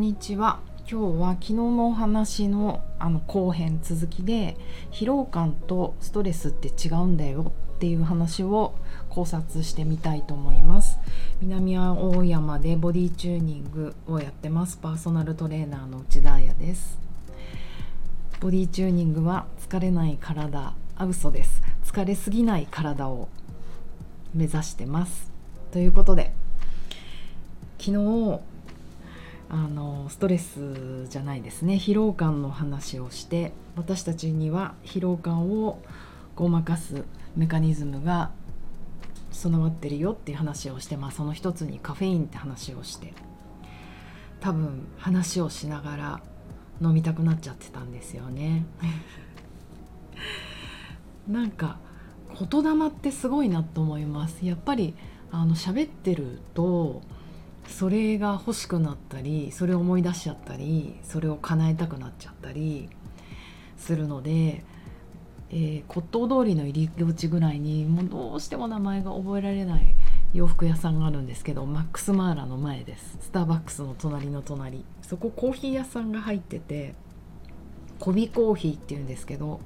んにちは。今日は昨日のお話のあの後編続きで疲労感とストレスって違うんだよっていう話を考察してみたいと思います。南青山でボディチューニングをやってます。パーソナルトレーナーの内田彩です。ボディチューニングは疲れない体。あ嘘です。疲れすぎない体を目指してます。ということで昨日あのストレスじゃないですね疲労感の話をして私たちには疲労感をごまかすメカニズムが備わってるよっていう話をして、まあ、その一つにカフェインって話をして多分話をしながら飲みたくなっちゃってたんですよね。なんか言霊ってすごいなと思いますやっぱりあの喋ってるとそれが欲しくなったりそれを思い出しちゃったりそれを叶えたくなっちゃったりするので、えー、骨董通りの入り口ぐらいにもうどうしても名前が覚えられない洋服屋さんがあるんですけどマックスマーラの前です。スターバックスの隣の隣。そこコーヒー屋さんが入っててコビコーヒーっていうんですけど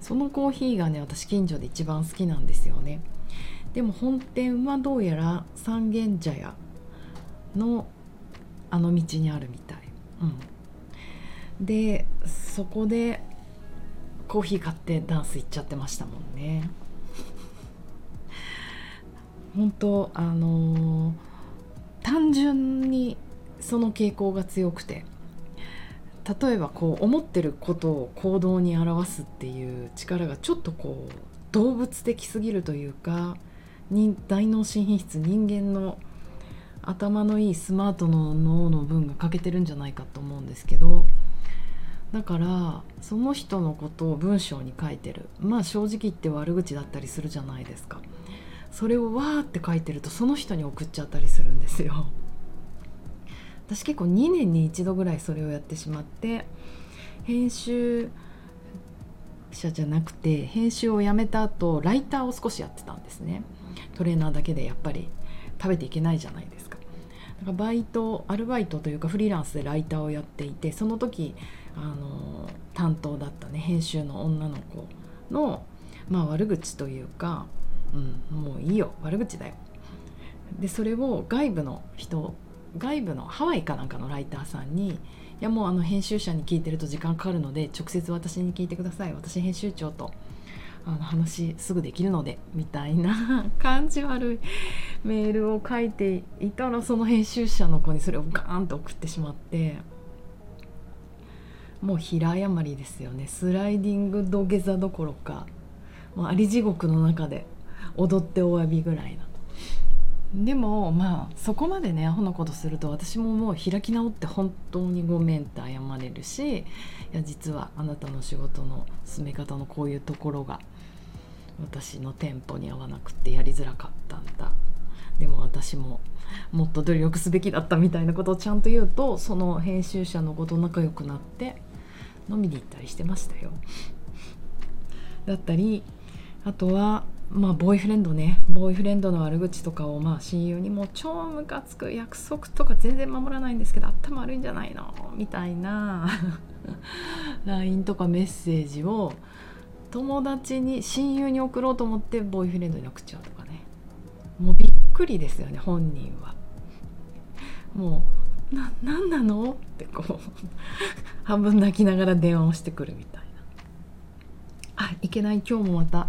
そのコーヒーがね私近所で一番好きなんですよね。でも本店はどうやら三軒茶屋のあの道にあるみたい、うん、でそこでコーヒー買ってダンス行っちゃってましたもんね。本当あのー、単純にその傾向が強くて。例えばこう思ってることを行動に表すっていう力がちょっとこう動物的すぎるというか大脳新品質人間の頭のいいスマートの脳の分が欠けてるんじゃないかと思うんですけどだからその人のことを文章に書いてる。まあ正直言って悪口だったりするじゃないですか。それをわーって書いてるとその人に送っちゃったりするんですよ。私結構2年に1度ぐらいそれをやってしまって編集者じゃなくて編集をやめた後ライターを少しやってたんですね。トレーナーだけでやっぱり食べていけないじゃないですか。だかバイトアルバイトというかフリーランスでライターをやっていてその時あの担当だったね編集の女の子の、まあ、悪口というか、うん、もういいよ悪口だよ。でそれを外部の人外部のハワイかなんかのライターさんにいやもうあの編集者に聞いてると時間かかるので直接私に聞いてください私編集長と。あの話すぐできるのでみたいな感じ悪いメールを書いていたらその編集者の子にそれをガーンと送ってしまってもう平謝りですよね。スライディング土下座どころかもうあり地獄の中で踊ってお詫びぐらいなでもまあそこまでねアホなことすると私ももう開き直って本当にごめんって謝れるしいや実はあなたの仕事の進め方のこういうところが私のテンポに合わなくてやりづらかったんだ。でも私ももっと努力すべきだったみたいなことをちゃんと言うとその編集者の子と仲良くなって飲みに行ったりしてましたよ。だったりあとはまあボーイフレンドね。ボーイフレンドの悪口とかをまあ親友にも超ムカつく約束とか全然守らないんですけど頭悪いんじゃないの？みたいな LINE とかメッセージを友達に親友に送ろうと思ってボーイフレンドに送っちゃうとかね。もうびっくりですよね本人は。もうな何なの？ってこう 半分泣きながら電話をしてくるみたいな。あいけない。今日もまた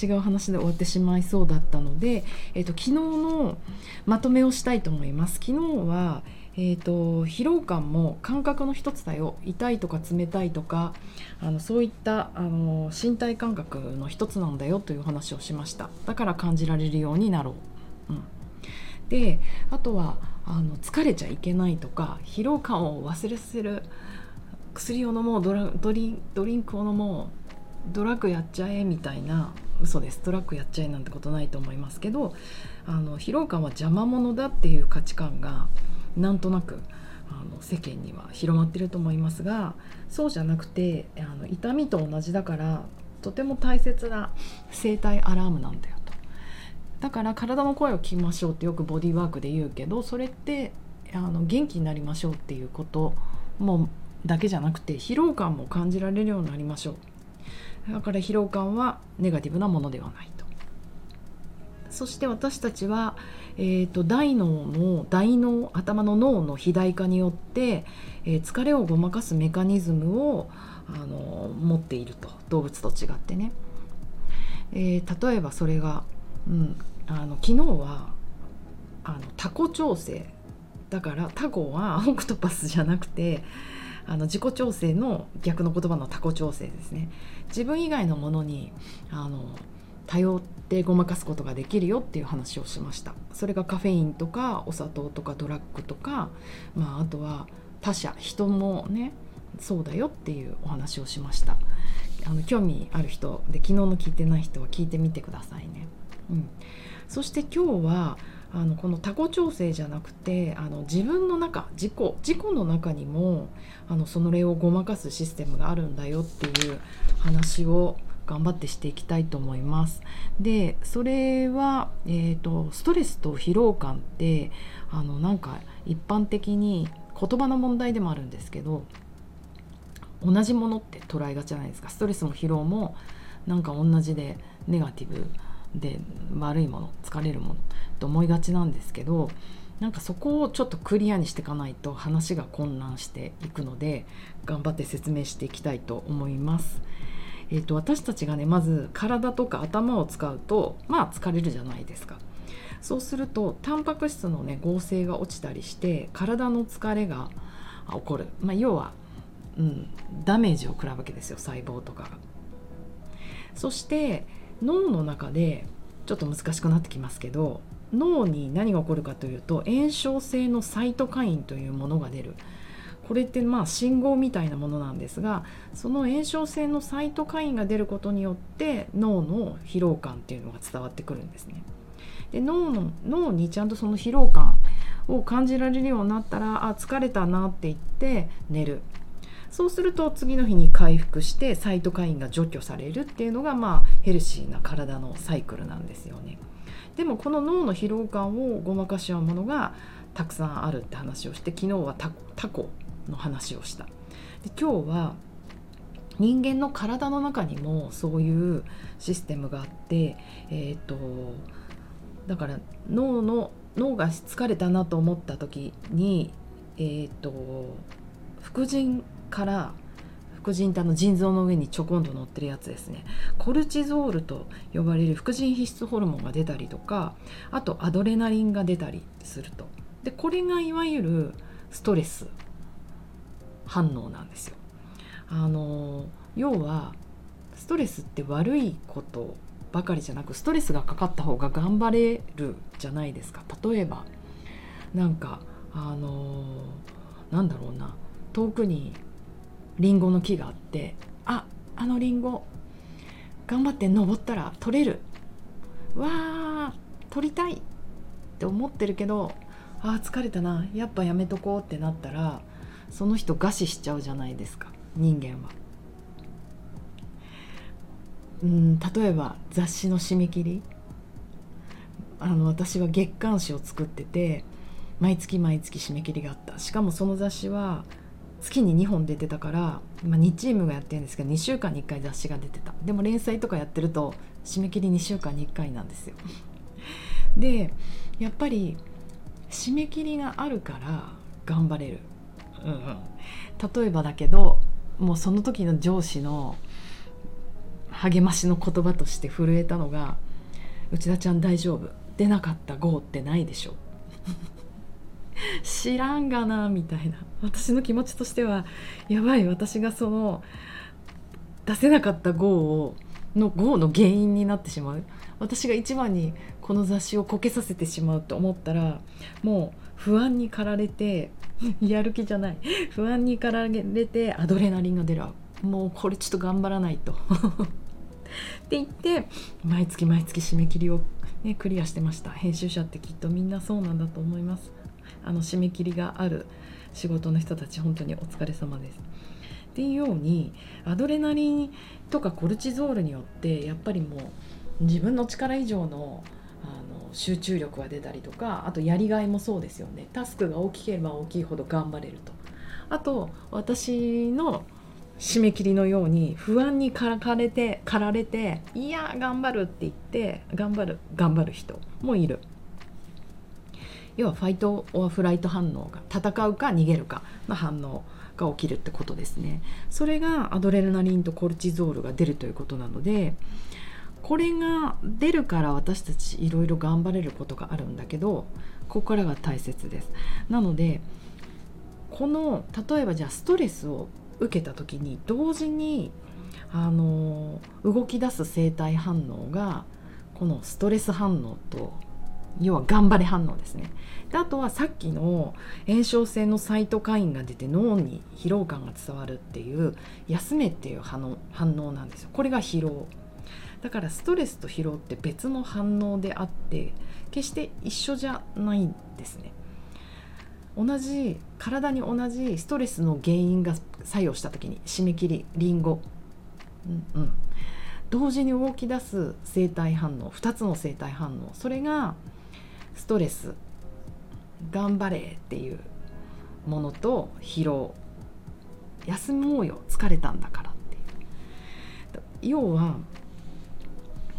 違う話で終わってしまいそうだったので、えーと、昨日のまとめをしたいと思います。昨日はえーと、疲労感も感覚の一つだよ痛いとか冷たいとかあのそういったあの身体感覚の一つなんだよという話をしました。だから感じられるようになろう、うん、であとはあの疲れちゃいけないとか疲労感を忘れさせる薬を飲もうドラドリドリンクを飲もうドラッグやっちゃえみたいな嘘です。ドラッグやっちゃえなんてことないと思いますけどあの疲労感は邪魔者だっていう価値観がなんとなくあの世間には広まってると思いますがそうじゃなくてあの痛みと同じだからとても大切な生体アラームなんだよと。だから体の声を聞きましょうってよくボディーワークで言うけどそれってあの元気になりましょうっていうこともだけじゃなくて疲労感も感じられるようになりましょう。だから疲労感はネガティブなものではないと。そして私たちは、えーと、大脳の大脳頭の脳の肥大化によって、えー、疲れをごまかすメカニズムをあの持っていると動物と違ってね、えー、例えばそれが、うん、あの昨日はあのタコ調整。だからタコは オクトパスじゃなくてあの自己調整の逆の言葉のタコ調整ですね。自分以外のものにあの頼ってごまかすことができるよっていう話をしました。それがカフェインとかお砂糖とかドラッグとか、まあ、あとは他者人もねそうだよっていうお話をしました。あの興味ある人で昨日の聞いてない人は聞いてみてくださいね、うん、そして今日はあのこのタコ調整じゃなくてあの自分の中自己自己の中にもあのその例をごまかすシステムがあるんだよっていう話を頑張ってしていきたいと思います。でそれは、えーと、ストレスと疲労感ってあのなんか一般的に言葉の問題でもあるんですけど同じものって捉えがちじゃないですかストレスも疲労もなんか同じでネガティブで悪いもの疲れるものと思いがちなんですけどなんかそこをちょっとクリアにしていかないと話が混乱していくので頑張って説明していきたいと思います。えーと、私たちがねまず体とか頭を使うとまあ疲れるじゃないですか。そうするとタンパク質のね合成が落ちたりして体の疲れが起こる、まあ、要は、うん、ダメージを食らうわけですよ細胞とかが。そして脳の中でちょっと難しくなってきますけど脳に何が起こるかというと炎症性のサイトカインというものが出る。これってまあ信号みたいなものなんですがその炎症性のサイトカインが出ることによって脳の疲労感っていうのが伝わってくるんですね。で脳の脳にちゃんとその疲労感を感じられるようになったらあ疲れたなって言って寝るそうすると次の日に回復してサイトカインが除去されるっていうのがまあヘルシーな体のサイクルなんですよね。でもこの脳の疲労感をごまかし合うものがたくさんあるって話をして昨日はタコの話をした。で今日は人間の体の中にもそういうシステムがあってえっ、ー、とだから脳の脳が疲れたなと思った時にえっ、ー、と副腎から副腎ってあの腎臓の上にちょこんと乗ってるやつですね。コルチゾールと呼ばれる副腎皮質ホルモンが出たりとかあとアドレナリンが出たりすると。でこれがいわゆるストレス。反応なんですよ。あの要はストレスって悪いことばかりじゃなくストレスがかかった方が頑張れるじゃないですか。例えばなんかあのなんだろうな。遠くにリンゴの木があってああのリンゴ頑張って登ったら取れる。わー取りたいって思ってるけどあ疲れたな。やっぱやめとこうってなったらその人餓死しちゃうじゃないですか。人間は。うん例えば雑誌の締め切り。あの私は月刊誌を作ってて毎月毎月締め切りがあった。しかもその雑誌は月に2本出てたから、まあ、2チームがやってるんですけど2週間に1回雑誌が出てた。でも連載とかやってると締め切り2週間に1回なんですよ。でやっぱり締め切りがあるから頑張れる、例えばだけどもうその時の上司の励ましの言葉として震えたのが「内田ちゃん大丈夫？出なかった？号ってないでしょ」知らんがなみたいな。私の気持ちとしてはやばい私がその出せなかった号をの号の原因になってしまう。私が一番にこの雑誌をこけさせてしまうと思ったらもう不安に駆られて やる気じゃない。不安に駆られてアドレナリンが出るもうこれちょっと頑張らないと。って言って毎月毎月締め切りを、ね、クリアしてました。編集者ってきっとみんなそうなんだと思います。あの締め切りがある仕事の人たち本当にお疲れ様です。っていうようにアドレナリンとかコルチゾールによってやっぱりもう自分の力以上の集中力が出たりとかあとやりがいもそうですよね。タスクが大きければ大きいほど頑張れると。あと私の締め切りのように不安にからかれて駆られていや頑張るって言って頑張る頑張る人もいる。要はファイト・オア・フライト反応が戦うか逃げるかの反応が起きるってことですね。それがアドレナリンとコルチゾールが出るということなのでこれが出るから私たちいろいろ頑張れることがあるんだけどここからが大切です。なのでこの例えばじゃあストレスを受けた時に同時にあの動き出す生体反応がこのストレス反応と要は頑張れ反応ですね。であとはさっきの炎症性のサイトカインが出て脳に疲労感が伝わるっていう休めっていう反応なんですよ。これが疲労。だからストレスと疲労って別の反応であって決して一緒じゃないんですね。同じ体に同じストレスの原因が作用した時に締め切りりんご、うん、同時に動き出す生体反応2つの生体反応。それがストレス頑張れっていうものと疲労。休もうよ疲れたんだからっていう。要は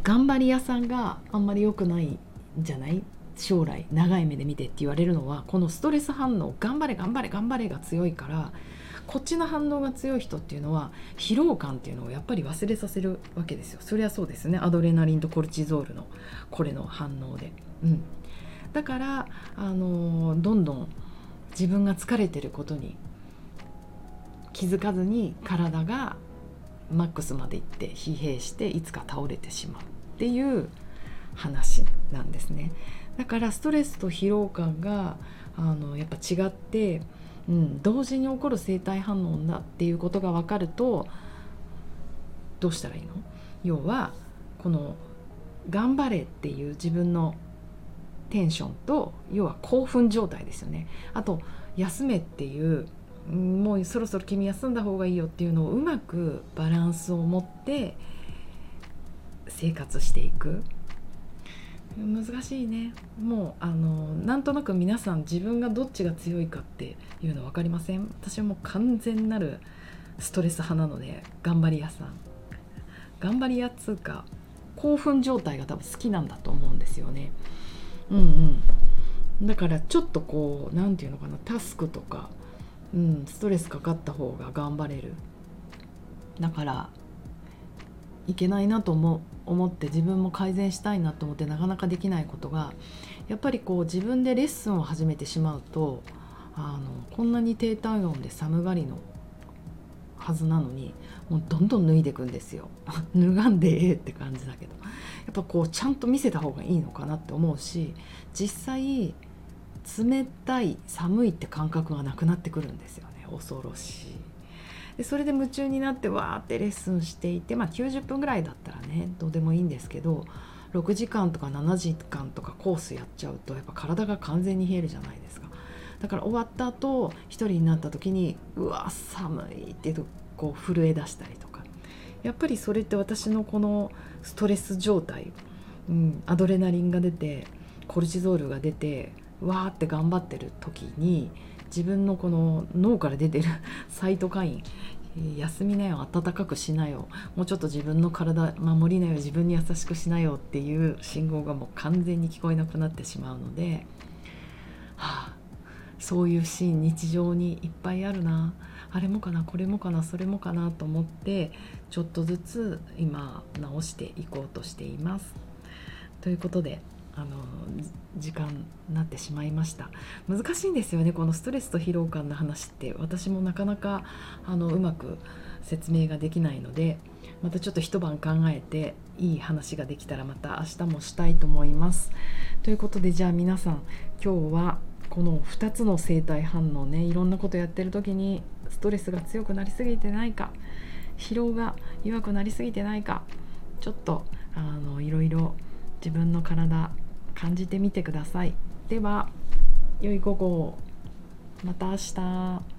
頑張り屋さんがあんまり良くないじゃない将来長い目で見てって言われるのはこのストレス反応頑張れ頑張れ頑張れが強いからこっちの反応が強い人っていうのは疲労感っていうのをやっぱり忘れさせるわけですよ。そりゃそうですね。アドレナリンとコルチゾールのこれの反応で、うん、だからあのどんどん自分が疲れてることに気づかずに体がマックスまで行って疲弊していつか倒れてしまう。っていう話なんですね。だからストレスと疲労感があのやっぱ違って、うん、同時に起こる生体反応だっていうことが分かるとどうしたらいいの？要はこの頑張れっていう自分のテンションと要は興奮状態ですよね。あと休めっていうもうそろそろ君休んだ方がいいよっていうのをうまくバランスを持って生活していく。難しいね。もうあのなんとなく皆さん自分がどっちが強いかっていうの分かりません？私はもう完全なるストレス派なので頑張り屋さん。頑張り屋っつうか興奮状態が多分好きなんだと思うんですよね。うんうん。だからちょっとこう何て言うのかなタスクとか、うん、ストレスかかった方が頑張れる。だからいけないなと思思って自分も改善したいなと思ってなかなかできないことがやっぱりこう自分でレッスンを始めてしまうとあのこんなに低体温で寒がりのはずなのにもうどんどん脱いでいくんですよ。脱がんでええって感じだけど。やっぱこうちゃんと見せた方がいいのかなって思うし実際冷たい寒いって感覚がなくなってくるんですよね恐ろしい。でそれで夢中になってわーってレッスンしていてまあ90分ぐらいだったらねどうでもいいんですけど6時間とか7時間とかコースやっちゃうとやっぱ体が完全に冷えるじゃないですか。だから終わった後一人になった時にうわ寒いってこう震え出したりとか。やっぱりそれって私のこのストレス状態、うん、アドレナリンが出てコルチゾールが出てわーって頑張ってる時に自分のこの脳から出てる サイトカイン休みなよ暖かくしなよ。もうちょっと自分の体守りなよ自分に優しくしなよっていう信号がもう完全に聞こえなくなってしまうので、はあ、そういうシーン日常にいっぱいあるな。あれもかなこれもかなそれもかなと思ってちょっとずつ今直していこうとしています。ということであの時間になってしまいました。難しいんですよねこのストレスと疲労感の話って。私もなかなかあのうまく説明ができないのでまたちょっと一晩考えていい話ができたらまた明日もしたいと思います。ということでじゃあ皆さん今日はこの2つの生体反応ねいろんなことやってる時にストレスが強くなりすぎてないか疲労が弱くなりすぎてないかちょっとあのいろいろ自分の体感じてみてください。では良い午後また明日。